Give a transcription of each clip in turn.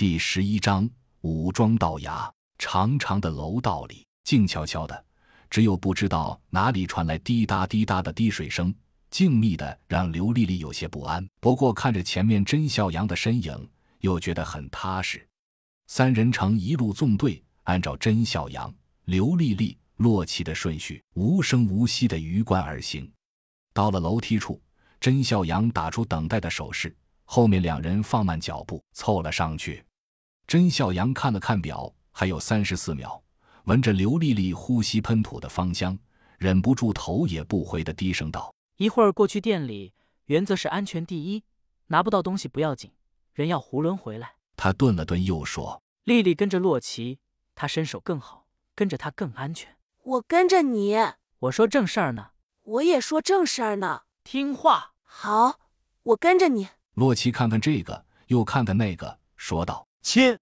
第十一章武装道牙。长长的楼道里静悄悄的，只有不知道哪里传来滴答滴答的滴水声，静谧的让刘丽丽有些不安。不过看着前面甄孝阳的身影，又觉得很踏实。三人成一路纵队，按照甄孝阳、刘丽丽、洛奇的顺序，无声无息的鱼贯而行。到了楼梯处，甄孝阳打出等待的手势，后面两人放慢脚步，凑了上去。甄孝阳看了看表。还有三十四秒，闻着刘丽丽呼吸喷吐的芳香，忍不住头也不回的低声道：“一会儿过去店里，原则是安全第一，拿不到东西不要紧，人要囫囵回来。”他顿了顿，又说：“丽丽跟着洛奇，她身手更好，跟着他更安全。我跟着你。我说正事儿呢。我也说正事儿呢。听话。好，我跟着你。”洛奇看看这个，又看看那个，说道：“亲。”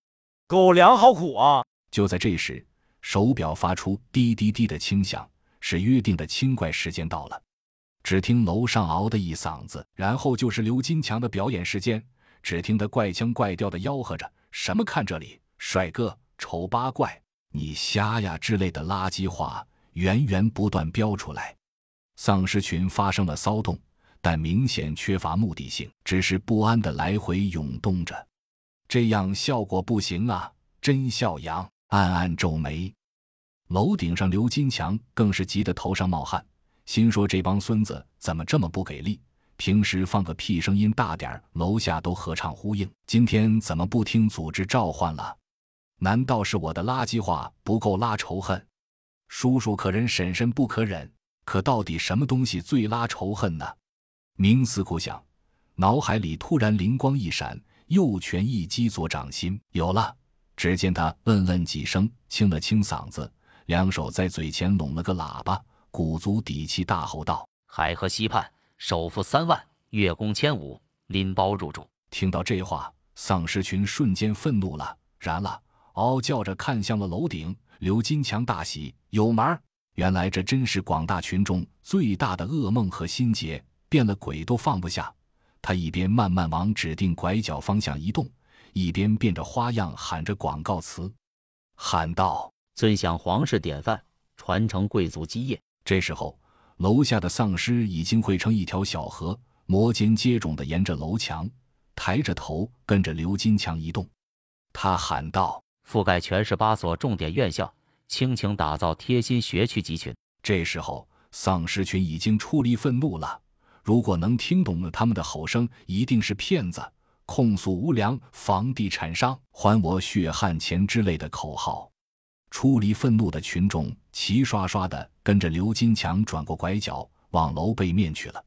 狗粮好苦啊！就在这时，手表发出滴滴滴的轻响，是约定的清怪时间到了。只听楼上嗷的一嗓子，然后就是刘金强的表演时间。只听得怪腔怪调的吆喝着：“什么看这里，帅哥，丑八怪，你瞎呀！”之类的垃圾话源源不断飙出来。丧尸群发生了骚动，但明显缺乏目的性，只是不安的来回涌动着。这样效果不行啊！甄笑阳暗暗皱眉。楼顶上，刘金强更是急得头上冒汗，心说：“这帮孙子怎么这么不给力？平时放个屁声音大点儿楼下都合唱呼应，今天怎么不听组织召唤了？难道是我的垃圾话不够拉仇恨？叔叔可忍，婶婶不可忍。可到底什么东西最拉仇恨呢？”冥思苦想，脑海里突然灵光一闪。右拳一击左掌心，有了。只见他嗯嗯几声，清了清嗓子，两手在嘴前拢了个喇叭，鼓足底气大吼道：“海河西畔，首付三万，月供千五，拎包入住。”听到这话，丧尸群瞬间愤怒了，燃了，嗷叫着看向了楼顶。刘金强大喜，有门儿！原来这真是广大群众最大的噩梦和心结，变了鬼都放不下。他一边慢慢往指定拐角方向移动，一边变着花样喊着广告词，喊道：“尊享皇室典范，传承贵族基业。”这时候，楼下的丧尸已经汇成一条小河，摩肩接踵的沿着楼墙，抬着头跟着刘金强移动。他喊道：“覆盖全市八所重点院校，倾情打造贴心学区集群。”这时候，丧尸群已经出离愤怒了。如果能听懂了他们的吼声，一定是骗子，控诉无良房地产商，还我血汗钱之类的口号。出离愤怒的群众齐刷刷地跟着刘金强转过拐角，往楼背面去了。